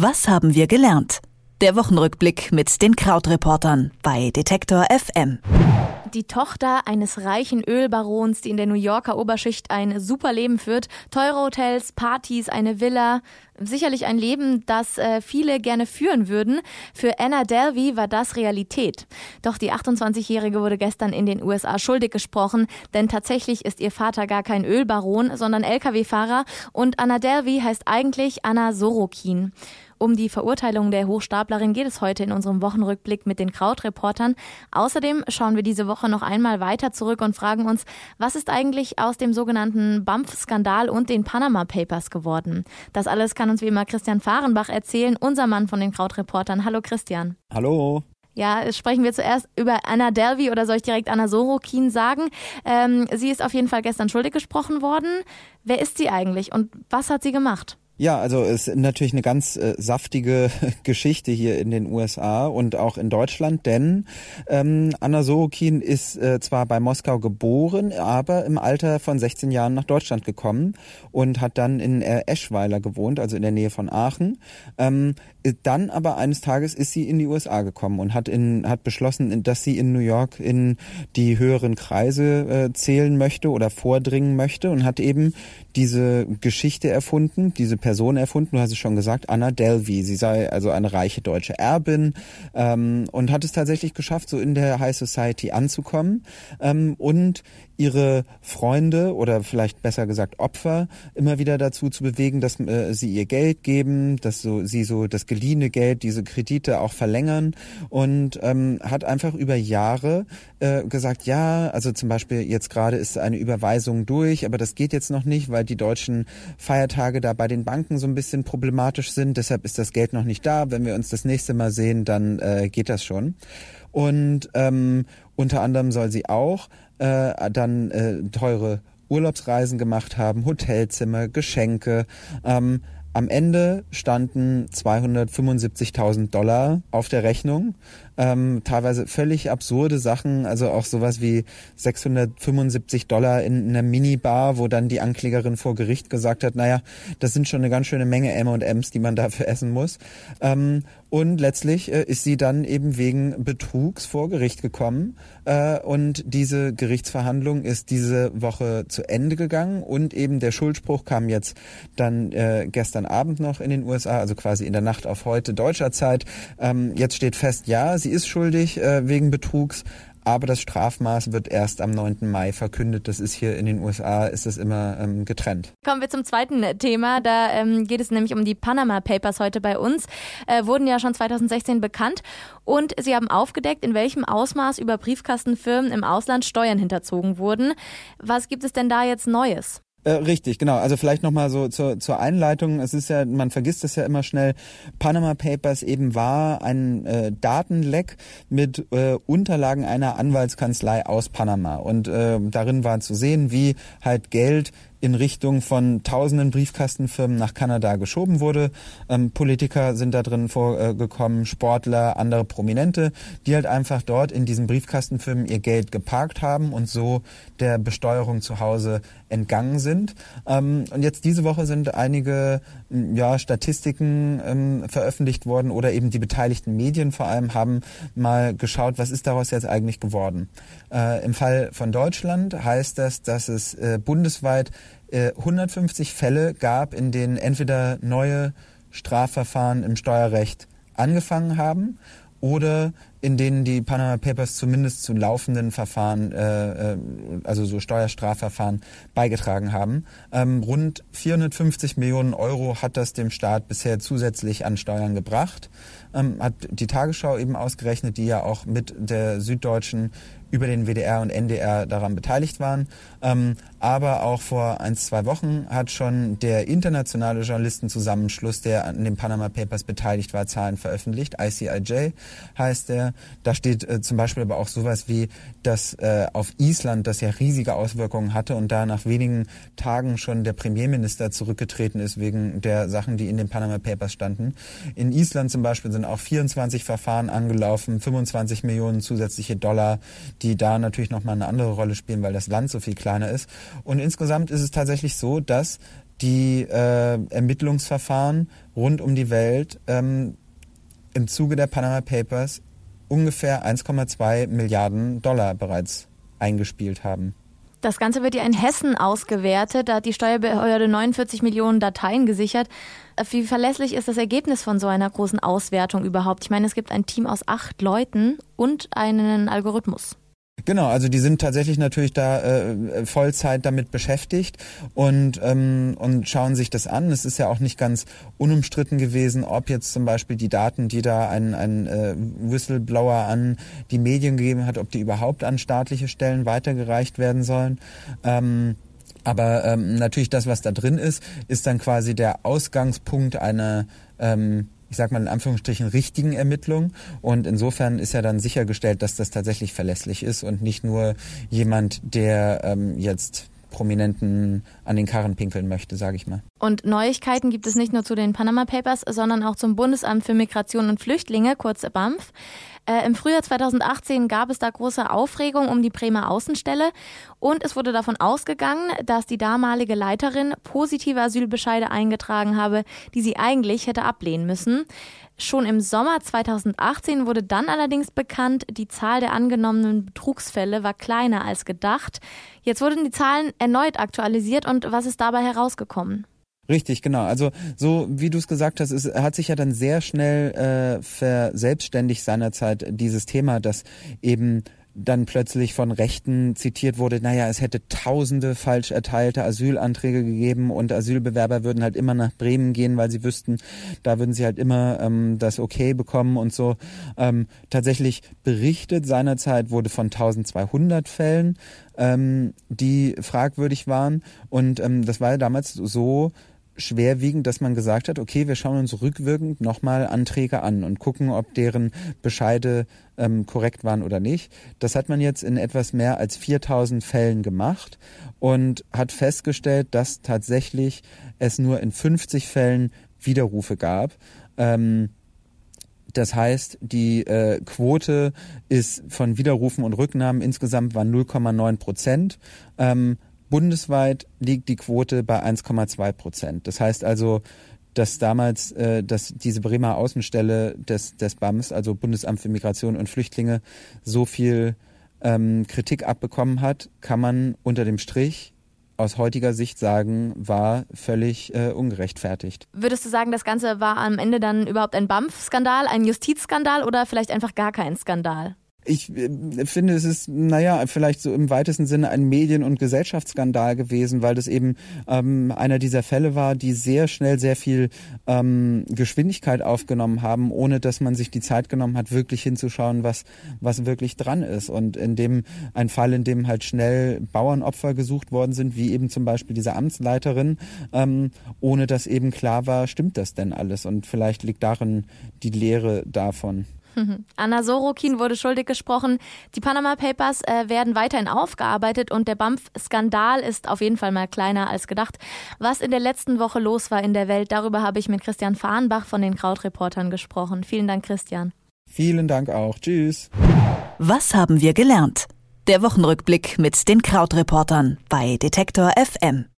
Was haben wir gelernt? Der Wochenrückblick mit den Krautreportern bei Detektor FM. Die Tochter eines reichen Ölbarons, die in der New Yorker Oberschicht ein super Leben führt, teure Hotels, Partys, eine Villa, sicherlich ein Leben, das äh, viele gerne führen würden. Für Anna Delvey war das Realität. Doch die 28-Jährige wurde gestern in den USA schuldig gesprochen, denn tatsächlich ist ihr Vater gar kein Ölbaron, sondern Lkw-Fahrer und Anna Delvey heißt eigentlich Anna Sorokin. Um die Verurteilung der Hochstaplerin geht es heute in unserem Wochenrückblick mit den Krautreportern. Außerdem schauen wir diese Woche noch einmal weiter zurück und fragen uns, was ist eigentlich aus dem sogenannten BAMF-Skandal und den Panama Papers geworden? Das alles kann uns wie immer Christian Fahrenbach erzählen, unser Mann von den Krautreportern. Hallo Christian. Hallo. Ja, sprechen wir zuerst über Anna Delvey oder soll ich direkt Anna Sorokin sagen? Ähm, sie ist auf jeden Fall gestern schuldig gesprochen worden. Wer ist sie eigentlich und was hat sie gemacht? Ja, also es ist natürlich eine ganz äh, saftige Geschichte hier in den USA und auch in Deutschland, denn ähm, Anna Sorokin ist äh, zwar bei Moskau geboren, aber im Alter von 16 Jahren nach Deutschland gekommen und hat dann in äh, Eschweiler gewohnt, also in der Nähe von Aachen. Ähm, dann aber eines Tages ist sie in die USA gekommen und hat in hat beschlossen, dass sie in New York in die höheren Kreise äh, zählen möchte oder vordringen möchte und hat eben diese Geschichte erfunden, diese Person erfunden, du hast es schon gesagt, Anna Delvey. Sie sei also eine reiche deutsche Erbin ähm, und hat es tatsächlich geschafft, so in der High Society anzukommen. Ähm, und ihre Freunde oder vielleicht besser gesagt Opfer immer wieder dazu zu bewegen, dass äh, sie ihr Geld geben, dass so sie so das geliehene Geld, diese Kredite auch verlängern. Und ähm, hat einfach über Jahre äh, gesagt, ja, also zum Beispiel jetzt gerade ist eine Überweisung durch, aber das geht jetzt noch nicht, weil die deutschen Feiertage da bei den Banken so ein bisschen problematisch sind. Deshalb ist das Geld noch nicht da. Wenn wir uns das nächste Mal sehen, dann äh, geht das schon. Und ähm, unter anderem soll sie auch äh, dann äh, teure Urlaubsreisen gemacht haben, Hotelzimmer, Geschenke. Ähm, am Ende standen 275.000 Dollar auf der Rechnung ähm, teilweise völlig absurde Sachen, also auch sowas wie 675 Dollar in einer Minibar, wo dann die Anklägerin vor Gericht gesagt hat, naja, das sind schon eine ganz schöne Menge M&Ms, die man dafür essen muss. Ähm, und letztlich äh, ist sie dann eben wegen Betrugs vor Gericht gekommen. Äh, und diese Gerichtsverhandlung ist diese Woche zu Ende gegangen. Und eben der Schuldspruch kam jetzt dann äh, gestern Abend noch in den USA, also quasi in der Nacht auf heute deutscher Zeit. Ähm, jetzt steht fest, ja, sie ist schuldig äh, wegen Betrugs, aber das Strafmaß wird erst am 9. Mai verkündet. Das ist hier in den USA, ist das immer ähm, getrennt. Kommen wir zum zweiten Thema. Da ähm, geht es nämlich um die Panama Papers heute bei uns. Äh, wurden ja schon 2016 bekannt und sie haben aufgedeckt, in welchem Ausmaß über Briefkastenfirmen im Ausland Steuern hinterzogen wurden. Was gibt es denn da jetzt Neues? Äh, richtig, genau. Also vielleicht nochmal so zur, zur Einleitung. Es ist ja, man vergisst es ja immer schnell. Panama Papers eben war ein äh, Datenleck mit äh, Unterlagen einer Anwaltskanzlei aus Panama. Und äh, darin war zu sehen, wie halt Geld in Richtung von tausenden Briefkastenfirmen nach Kanada geschoben wurde. Ähm, Politiker sind da drin vorgekommen, Sportler, andere Prominente, die halt einfach dort in diesen Briefkastenfirmen ihr Geld geparkt haben und so der Besteuerung zu Hause entgangen sind. Ähm, und jetzt diese Woche sind einige ja, Statistiken ähm, veröffentlicht worden oder eben die beteiligten Medien vor allem haben mal geschaut, was ist daraus jetzt eigentlich geworden. Äh, Im Fall von Deutschland heißt das, dass es äh, bundesweit äh, 150 Fälle gab, in denen entweder neue Strafverfahren im Steuerrecht angefangen haben oder in denen die Panama Papers zumindest zu laufenden Verfahren, äh, äh, also so Steuerstrafverfahren, beigetragen haben. Ähm, rund 450 Millionen Euro hat das dem Staat bisher zusätzlich an Steuern gebracht. Ähm, hat die Tagesschau eben ausgerechnet, die ja auch mit der Süddeutschen über den WDR und NDR daran beteiligt waren. Ähm, aber auch vor ein, zwei Wochen hat schon der internationale Journalistenzusammenschluss, der an den Panama Papers beteiligt war, Zahlen veröffentlicht. ICIJ heißt der. Da steht äh, zum Beispiel aber auch sowas wie, dass äh, auf Island das ja riesige Auswirkungen hatte und da nach wenigen Tagen schon der Premierminister zurückgetreten ist wegen der Sachen, die in den Panama Papers standen. In Island zum Beispiel sind auch 24 Verfahren angelaufen, 25 Millionen zusätzliche Dollar, die da natürlich nochmal eine andere Rolle spielen, weil das Land so viel kleiner ist. Und insgesamt ist es tatsächlich so, dass die äh, Ermittlungsverfahren rund um die Welt ähm, im Zuge der Panama Papers ungefähr 1,2 Milliarden Dollar bereits eingespielt haben. Das Ganze wird ja in Hessen ausgewertet. Da hat die Steuerbehörde 49 Millionen Dateien gesichert. Wie verlässlich ist das Ergebnis von so einer großen Auswertung überhaupt? Ich meine, es gibt ein Team aus acht Leuten und einen Algorithmus. Genau, also die sind tatsächlich natürlich da äh, Vollzeit damit beschäftigt und, ähm, und schauen sich das an. Es ist ja auch nicht ganz unumstritten gewesen, ob jetzt zum Beispiel die Daten, die da ein, ein äh, Whistleblower an die Medien gegeben hat, ob die überhaupt an staatliche Stellen weitergereicht werden sollen. Ähm, aber ähm, natürlich das, was da drin ist, ist dann quasi der Ausgangspunkt einer ähm, ich sag mal in Anführungsstrichen, richtigen Ermittlung. Und insofern ist ja dann sichergestellt, dass das tatsächlich verlässlich ist und nicht nur jemand, der ähm, jetzt Prominenten an den Karren pinkeln möchte, sage ich mal. Und Neuigkeiten gibt es nicht nur zu den Panama Papers, sondern auch zum Bundesamt für Migration und Flüchtlinge, kurz BAMF. Äh, Im Frühjahr 2018 gab es da große Aufregung um die Bremer Außenstelle und es wurde davon ausgegangen, dass die damalige Leiterin positive Asylbescheide eingetragen habe, die sie eigentlich hätte ablehnen müssen. Schon im Sommer 2018 wurde dann allerdings bekannt, die Zahl der angenommenen Betrugsfälle war kleiner als gedacht. Jetzt wurden die Zahlen erneut aktualisiert und was ist dabei herausgekommen? Richtig, genau. Also so wie du es gesagt hast, es hat sich ja dann sehr schnell äh, verselbstständigt seinerzeit dieses Thema, dass eben dann plötzlich von Rechten zitiert wurde, naja, es hätte tausende falsch erteilte Asylanträge gegeben und Asylbewerber würden halt immer nach Bremen gehen, weil sie wüssten, da würden sie halt immer ähm, das Okay bekommen und so. Ähm, tatsächlich berichtet seinerzeit wurde von 1200 Fällen, ähm, die fragwürdig waren und ähm, das war ja damals so, schwerwiegend, dass man gesagt hat, okay, wir schauen uns rückwirkend nochmal Anträge an und gucken, ob deren Bescheide ähm, korrekt waren oder nicht. Das hat man jetzt in etwas mehr als 4000 Fällen gemacht und hat festgestellt, dass tatsächlich es nur in 50 Fällen Widerrufe gab. Ähm, das heißt, die äh, Quote ist von Widerrufen und Rücknahmen insgesamt war 0,9 Prozent. Ähm, Bundesweit liegt die Quote bei 1,2 Prozent. Das heißt also, dass damals äh, dass diese Bremer Außenstelle des, des BAMS, also Bundesamt für Migration und Flüchtlinge, so viel ähm, Kritik abbekommen hat, kann man unter dem Strich aus heutiger Sicht sagen, war völlig äh, ungerechtfertigt. Würdest du sagen, das Ganze war am Ende dann überhaupt ein BAMF-Skandal, ein Justizskandal oder vielleicht einfach gar kein Skandal? Ich äh, finde, es ist, naja, vielleicht so im weitesten Sinne ein Medien- und Gesellschaftsskandal gewesen, weil das eben ähm, einer dieser Fälle war, die sehr schnell sehr viel ähm, Geschwindigkeit aufgenommen haben, ohne dass man sich die Zeit genommen hat, wirklich hinzuschauen, was, was wirklich dran ist. Und in dem, ein Fall, in dem halt schnell Bauernopfer gesucht worden sind, wie eben zum Beispiel diese Amtsleiterin, ähm, ohne dass eben klar war, stimmt das denn alles? Und vielleicht liegt darin die Lehre davon. Anna Sorokin wurde schuldig gesprochen. Die Panama Papers äh, werden weiterhin aufgearbeitet und der BAMF-Skandal ist auf jeden Fall mal kleiner als gedacht. Was in der letzten Woche los war in der Welt, darüber habe ich mit Christian Fahrenbach von den Krautreportern gesprochen. Vielen Dank, Christian. Vielen Dank auch. Tschüss. Was haben wir gelernt? Der Wochenrückblick mit den Krautreportern bei Detektor FM.